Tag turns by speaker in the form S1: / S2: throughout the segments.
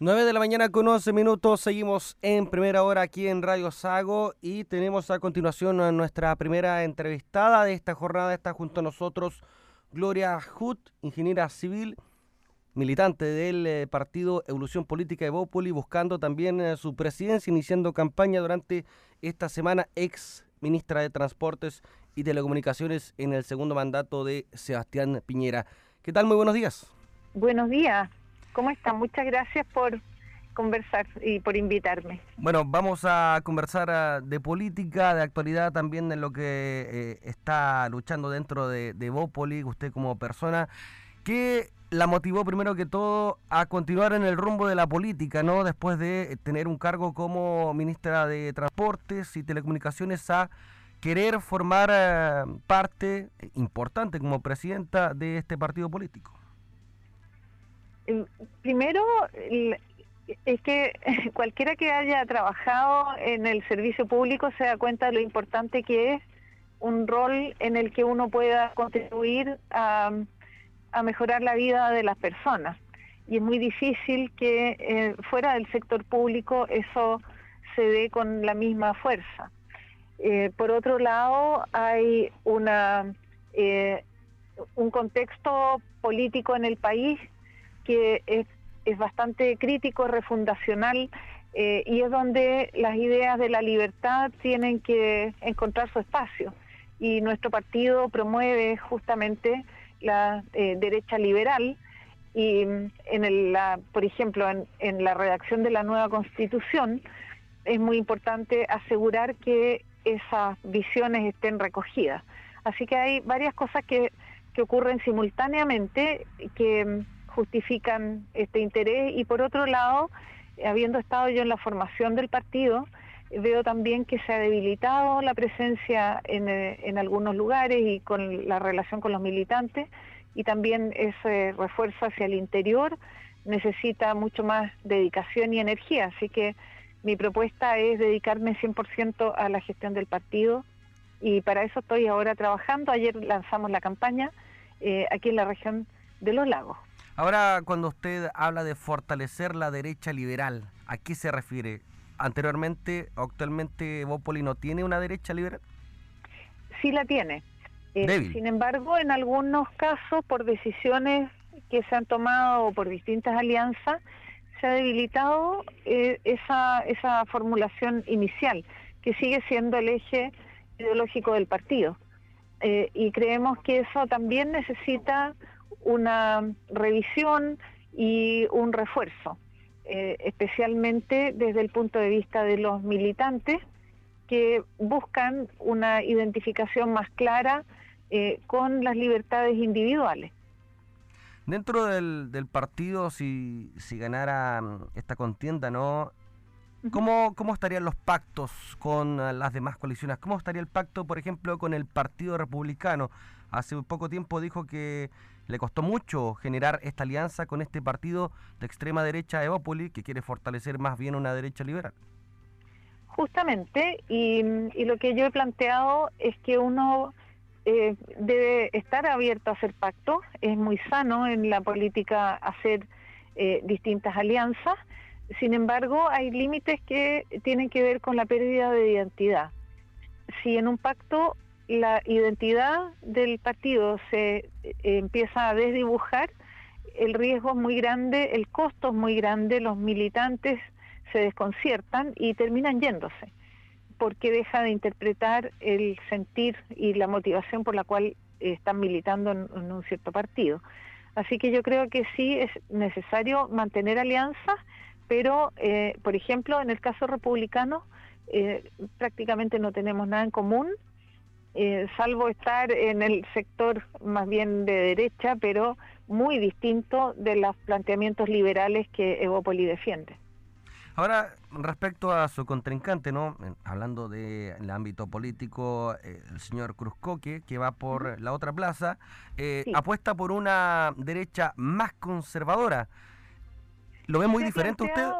S1: 9 de la mañana con 11 minutos, seguimos en primera hora aquí en Radio Sago y tenemos a continuación a nuestra primera entrevistada de esta jornada. Está junto a nosotros Gloria Hut, ingeniera civil, militante del eh, partido Evolución Política de Bópoli, buscando también eh, su presidencia, iniciando campaña durante esta semana, ex ministra de Transportes y Telecomunicaciones en el segundo mandato de Sebastián Piñera. ¿Qué tal? Muy buenos días.
S2: Buenos días. ¿Cómo están? Muchas gracias por conversar y por invitarme.
S1: Bueno, vamos a conversar ah, de política, de actualidad también de lo que eh, está luchando dentro de, de Bópoli, usted como persona. ¿Qué la motivó primero que todo a continuar en el rumbo de la política, ¿no? Después de tener un cargo como ministra de Transportes y Telecomunicaciones a querer formar ah, parte importante como presidenta de este partido político.
S2: Primero, es que cualquiera que haya trabajado en el servicio público se da cuenta de lo importante que es un rol en el que uno pueda contribuir a, mejorar la vida de las personas. Y es muy difícil que eh, fuera del sector público eso se dé con la misma fuerza. Eh, por otro lado, hay una, eh, un contexto político en el país que es, bastante crítico, refundacional, eh, y es donde las ideas de la libertad tienen que encontrar su espacio. Y nuestro partido promueve justamente la eh, derecha liberal y en la, por ejemplo, en, en, la redacción de la nueva constitución es muy importante asegurar que esas visiones estén recogidas. Así que hay varias cosas que, que ocurren simultáneamente que justifican este interés y por otro lado, habiendo estado yo en la formación del partido, veo también que se ha debilitado la presencia en, eh, en algunos lugares y con la relación con los militantes y también ese refuerzo hacia el interior necesita mucho más dedicación y energía, así que mi propuesta es dedicarme 100% a la gestión del partido y para eso estoy ahora trabajando. Ayer lanzamos la campaña eh, aquí en la región de los lagos.
S1: Ahora, cuando usted habla de fortalecer la derecha liberal, ¿a qué se refiere? Anteriormente, actualmente, Bópoli no tiene una derecha liberal.
S2: Sí la tiene. Eh, sin embargo, en algunos casos, por decisiones que se han tomado por distintas alianzas, se ha debilitado eh, esa, esa formulación inicial, que sigue siendo el eje ideológico del partido. Eh, y creemos que eso también necesita una revisión y un refuerzo, eh, especialmente desde el punto de vista de los militantes que buscan una identificación más clara eh, con las libertades individuales.
S1: Dentro del, del partido, si, si ganara mm, esta contienda, ¿no? ¿Cómo, ¿Cómo estarían los pactos con las demás coaliciones? ¿Cómo estaría el pacto, por ejemplo, con el Partido Republicano? Hace poco tiempo dijo que le costó mucho generar esta alianza con este partido de extrema derecha Evópoli, que quiere fortalecer más bien una derecha liberal.
S2: Justamente, y, lo que yo he planteado es que uno eh, debe estar abierto a hacer pactos, es muy sano en la política hacer eh, distintas alianzas, sin embargo hay límites que tienen que ver con la pérdida de identidad. Si en un pacto la identidad del partido se eh, empieza a desdibujar, el riesgo es muy grande, el costo es muy grande, los militantes se desconciertan y terminan yéndose, porque deja de interpretar el sentir y la motivación por la cual están militando en, un cierto partido. Así que yo creo que sí es necesario mantener alianzas, pero, eh, por ejemplo, en el caso republicano, eh, prácticamente no tenemos nada en común eh, salvo estar en el sector más bien de derecha, pero muy distinto de los planteamientos liberales que Evópoli defiende.
S1: Ahora, respecto a su contrincante, ¿no? Hablando del ámbito político, eh, el señor Cruzcoque, que va por la otra plaza, eh, apuesta por una derecha más conservadora. ¿Lo ve muy diferente usted?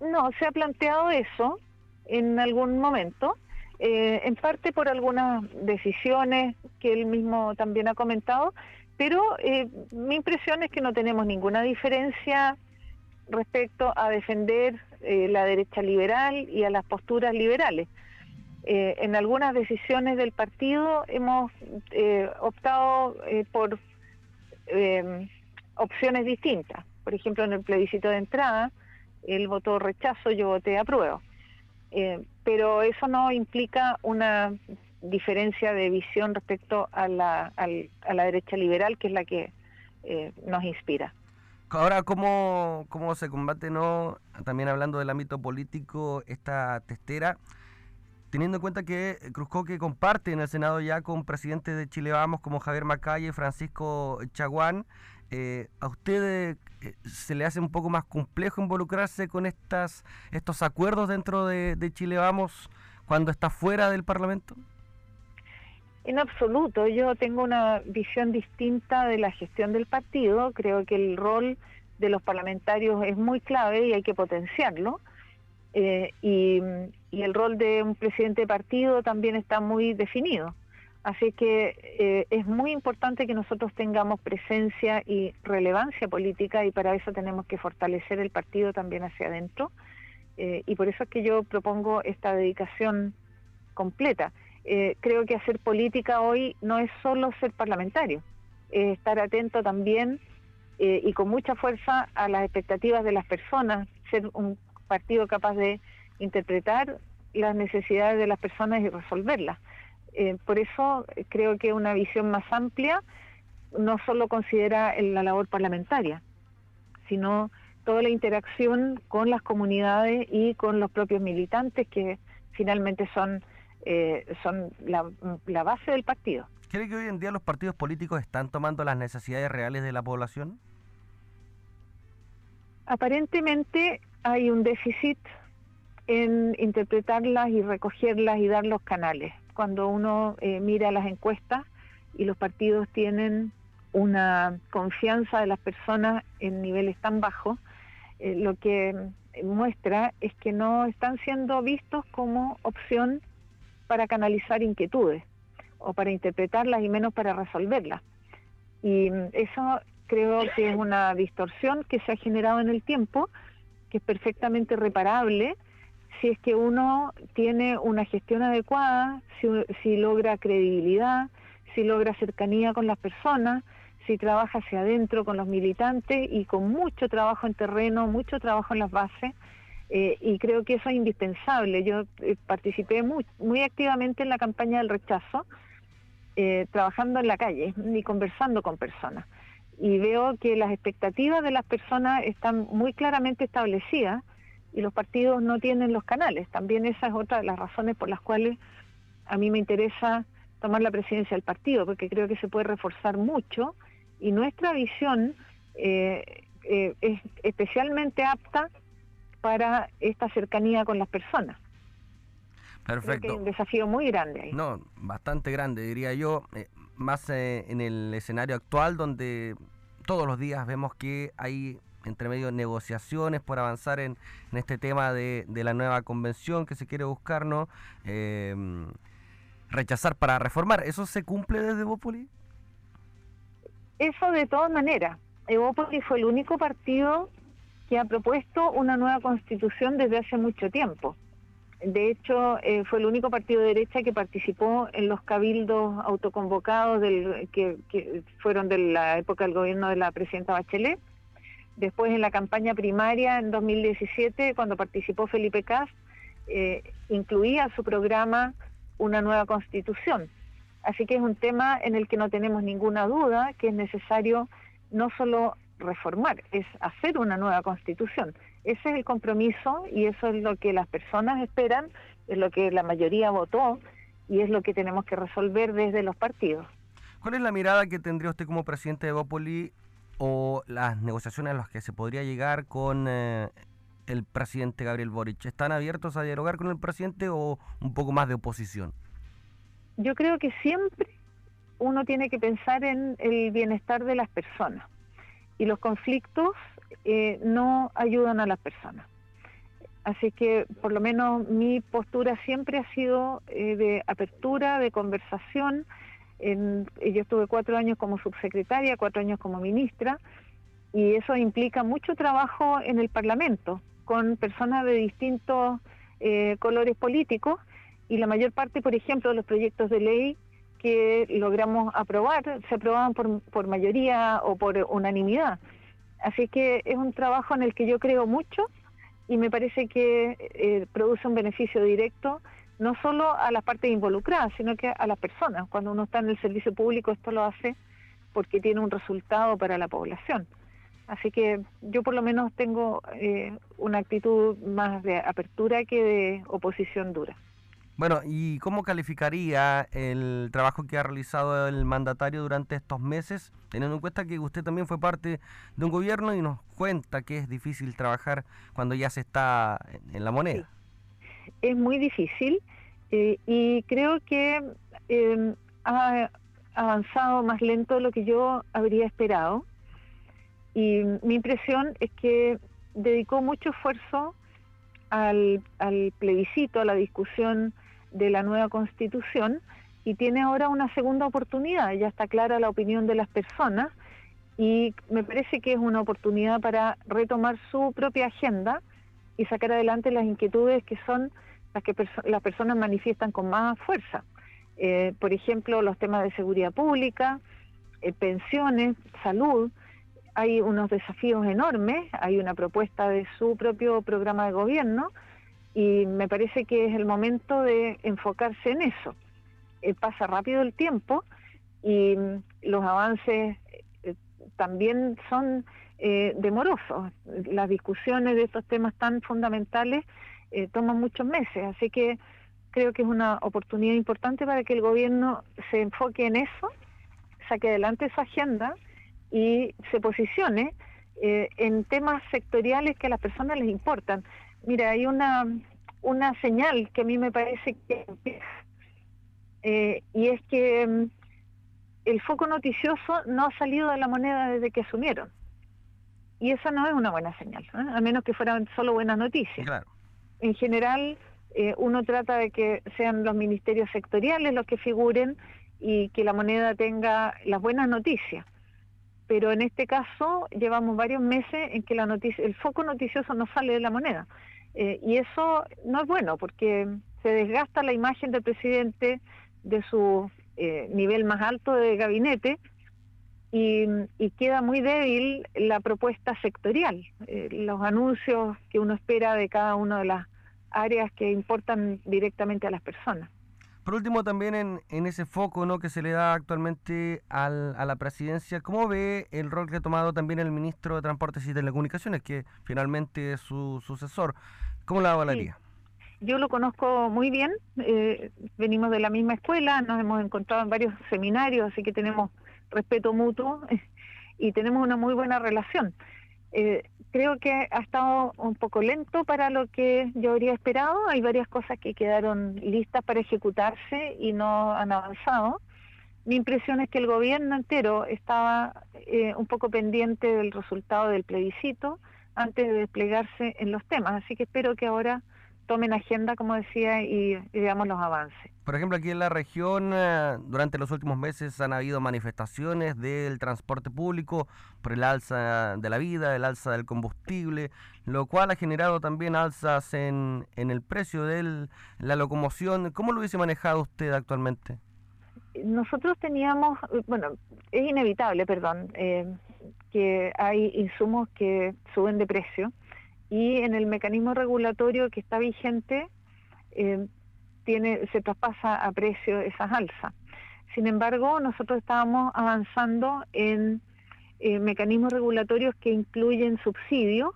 S2: No, se ha planteado eso en algún momento. Eh, en parte por algunas decisiones que él mismo también ha comentado, pero eh, mi impresión es que no tenemos ninguna diferencia respecto a defender eh, la derecha liberal y a las posturas liberales. En algunas decisiones del partido hemos optado por opciones distintas. Por ejemplo, en el plebiscito de entrada, él votó rechazo, yo voté apruebo. Pero eso no implica una diferencia de visión respecto a la, a la derecha liberal, que es la que nos inspira.
S1: Ahora, ¿cómo, ¿cómo se combate, no? También hablando del ámbito político, esta testera, teniendo en cuenta que Cruzcoque comparte en el Senado ya con presidentes de Chile Vamos como Javier Macalle, Francisco Chaguán, eh, ¿a usted eh, se le hace un poco más complejo involucrarse con estas estos acuerdos dentro de, Chile Vamos cuando está fuera del Parlamento?
S2: En absoluto, yo tengo una visión distinta de la gestión del partido, creo que el rol de los parlamentarios es muy clave y hay que potenciarlo, eh, y, el rol de un presidente de partido también está muy definido. Así que eh, es muy importante que nosotros tengamos presencia y relevancia política y para eso tenemos que fortalecer el partido también hacia adentro. Eh, y por eso es que yo propongo esta dedicación completa. Eh, creo que hacer política hoy no es solo ser parlamentario, es estar atento también y con mucha fuerza a las expectativas de las personas, ser un partido capaz de interpretar las necesidades de las personas y resolverlas. Eh, por eso creo que una visión más amplia no solo considera la labor parlamentaria, sino toda la interacción con las comunidades y con los propios militantes que finalmente son eh, son la, base del partido.
S1: ¿Cree que hoy en día los partidos políticos están tomando las necesidades reales de la población?
S2: Aparentemente hay un déficit en interpretarlas y recogerlas y dar los canales. Cuando uno eh, mira las encuestas y los partidos tienen una confianza de las personas en niveles tan bajos, eh, lo que muestra es que no están siendo vistos como opción para canalizar inquietudes o para interpretarlas y menos para resolverlas. Y eso creo que es una distorsión que se ha generado en el tiempo, que es perfectamente reparable si es que uno tiene una gestión adecuada, si, logra credibilidad, si logra cercanía con las personas, si trabaja hacia adentro con los militantes y con mucho trabajo en terreno, mucho trabajo en las bases, eh, y creo que eso es indispensable. Yo eh, participé muy, activamente en la campaña del rechazo, eh, trabajando en la calle y conversando con personas. Y veo que las expectativas de las personas están muy claramente establecidas y los partidos no tienen los canales. También esa es otra de las razones por las cuales a mí me interesa tomar la presidencia del partido, porque creo que se puede reforzar mucho y nuestra visión es especialmente apta para esta cercanía con las personas.
S1: Perfecto.
S2: Creo un desafío muy grande ahí.
S1: No, bastante grande, diría yo, eh, más eh, en el escenario actual donde todos los días vemos que hay entre medio negociaciones por avanzar en, este tema de, la nueva convención que se quiere buscar, ¿no? Eh, rechazar para reformar. ¿Eso se cumple desde Evópoli?
S2: Eso de todas maneras. Evópoli fue el único partido que ha propuesto una nueva constitución desde hace mucho tiempo. De hecho, eh, fue el único partido de derecha que participó en los cabildos autoconvocados del, que, fueron de la época del gobierno de la presidenta Bachelet. Después, en la campaña primaria en 2017, cuando participó Felipe Cas, eh, incluía su programa una nueva constitución. Así que es un tema en el que no tenemos ninguna duda que es necesario no solo reformar, es hacer una nueva constitución. Ese es el compromiso y eso es lo que las personas esperan, es lo que la mayoría votó y es lo que tenemos que resolver desde los partidos.
S1: ¿Cuál es la mirada que tendría usted como presidente de Bópoli o las negociaciones a las que se podría llegar con eh, el presidente Gabriel Boric? ¿Están abiertos a dialogar con el presidente o un poco más de oposición?
S2: Yo creo que siempre uno tiene que pensar en el bienestar de las personas y los conflictos eh, no ayudan a las personas. Así que por lo menos mi postura siempre ha sido eh, de apertura, de conversación. En, yo estuve cuatro años como subsecretaria, cuatro años como ministra, y eso implica mucho trabajo en el Parlamento, con personas de distintos eh, colores políticos, y la mayor parte, por ejemplo, de los proyectos de ley que logramos aprobar se aprobaban por, por mayoría o por unanimidad. Así que es un trabajo en el que yo creo mucho y me parece que eh, produce un beneficio directo no solo a las partes involucradas, sino que a las personas. Cuando uno está en el servicio público, esto lo hace porque tiene un resultado para la población. Así que yo por lo menos tengo eh, una actitud más de apertura que de oposición dura.
S1: Bueno, ¿y cómo calificaría el trabajo que ha realizado el mandatario durante estos meses, teniendo en cuenta que usted también fue parte de un gobierno y nos cuenta que es difícil trabajar cuando ya se está en la moneda?
S2: Es muy difícil eh, y creo que em, ha avanzado más lento de lo que yo habría esperado. Y mi impresión es que dedicó mucho esfuerzo al, al plebiscito, a la discusión de la nueva constitución y tiene ahora una segunda oportunidad. Ya está clara la opinión de las personas y me parece que es una oportunidad para retomar su propia agenda y sacar adelante las inquietudes que son las que las personas manifiestan con más fuerza. Eh, por ejemplo, los temas de seguridad pública, eh, pensiones, salud. Hay unos desafíos enormes, hay una propuesta de su propio programa de gobierno y me parece que es el momento de enfocarse en eso. Eh, pasa rápido el tiempo y mm, los avances también son eh, demorosos. Las discusiones de estos temas tan fundamentales toman muchos meses, así que creo que es una oportunidad importante para que el gobierno se enfoque en eso, saque adelante su agenda y se posicione en temas sectoriales que a las personas les importan. Mira, hay una, una señal que a mí me parece que eh, y es que mm, el foco noticioso no ha salido de la moneda desde que asumieron. Y esa no es una buena señal, ¿eh? a menos que fueran solo buenas noticias. En general, eh, uno trata de que sean los ministerios sectoriales los que figuren y que la moneda tenga las buenas noticias pero en este caso llevamos varios meses en que la noticia, el foco noticioso no sale de la moneda. Eh, y eso no es bueno porque se desgasta la imagen del presidente de su eh, nivel más alto de gabinete y, queda muy débil la propuesta sectorial, eh, los anuncios que uno espera de cada una de las áreas que importan directamente a las personas.
S1: Por último, también en, en ese foco ¿no? que se le da actualmente al, a la presidencia, ¿cómo ve el rol que ha tomado también el ministro de Transportes y Telecomunicaciones, que finalmente es su sucesor? ¿Cómo la avalaría?
S2: Yo lo conozco muy bien, eh, venimos de la misma escuela, nos hemos encontrado en varios seminarios, así que tenemos respeto mutuo y tenemos una muy buena relación. Eh, creo que ha estado un poco lento para lo que yo habría esperado. Hay varias cosas que quedaron listas para ejecutarse y no han avanzado. Mi impresión es que el gobierno entero estaba eh, un poco pendiente del resultado del plebiscito antes de desplegarse en los temas. Así que espero que ahora tomen agenda, como decía, y, veamos los avances.
S1: Por ejemplo, aquí en la región, eh, durante los últimos meses han habido manifestaciones del transporte público por el alza de la vida, el alza del combustible, lo cual ha generado también alzas en, en el precio de la locomoción. ¿Cómo lo hubiese manejado usted actualmente?
S2: Nosotros teníamos, bueno, es inevitable, perdón, eh, que hay insumos que suben de precio y en el mecanismo regulatorio que está vigente eh, tiene se traspasa a precio esas alzas. Sin embargo, nosotros estábamos avanzando en eh, mecanismos regulatorios que incluyen subsidios,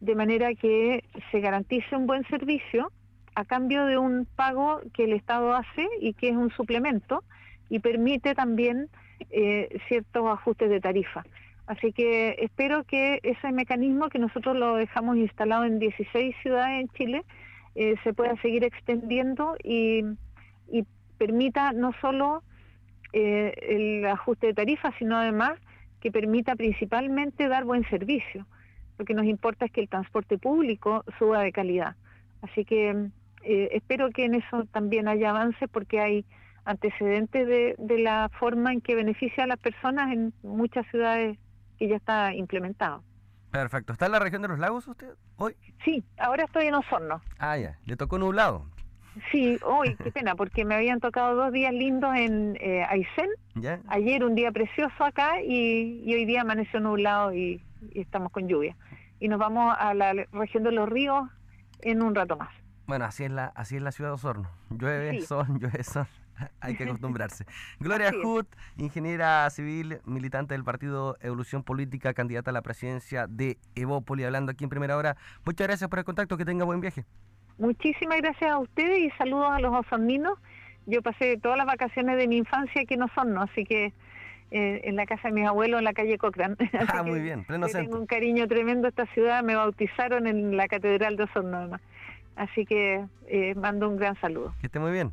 S2: de manera que se garantice un buen servicio a cambio de un pago que el Estado hace y que es un suplemento y permite también eh, ciertos ajustes de tarifa. Así que espero que ese mecanismo que nosotros lo dejamos instalado en 16 ciudades en Chile eh, se pueda seguir extendiendo y, permita no solo eh, el ajuste de tarifas, sino además que permita principalmente dar buen servicio. Lo que nos importa es que el transporte público suba de calidad. Así que eh, espero que en eso también haya avances porque hay antecedentes de, de la forma en que beneficia a las personas en muchas ciudades que ya está implementado.
S1: Perfecto. ¿Está en la región de los lagos usted hoy?
S2: Sí, ahora estoy en Osorno.
S1: Ah, ya. ¿Le tocó nublado?
S2: Sí, hoy, qué pena, porque me habían tocado dos días lindos en eh, Aysén.
S1: ¿Ya?
S2: Ayer un día precioso acá y, y hoy día amaneció nublado y, y estamos con lluvia. Y nos vamos a la región de los ríos en un rato más.
S1: Bueno, así es la, así es la ciudad de Osorno. Llueve,
S2: Sí.
S1: sol, llueve, sol. Hay que acostumbrarse. Gloria. Hood, ingeniera civil, militante del partido Evolución Política, candidata a la presidencia de Evópoli, hablando aquí en primera hora. Muchas gracias por el contacto, que tenga buen viaje.
S2: Muchísimas gracias a ustedes y saludos a los osorninos. Yo pasé todas las vacaciones de mi infancia aquí en Osorno, así que eh, en la casa de mis abuelos en la calle Cochrane.
S1: Ah, muy bien, pleno
S2: le
S1: centro.
S2: tengo un cariño tremendo a esta ciudad, me bautizaron en la Catedral de Osorno además. Así que eh, mando un gran saludo.
S1: Que esté muy bien.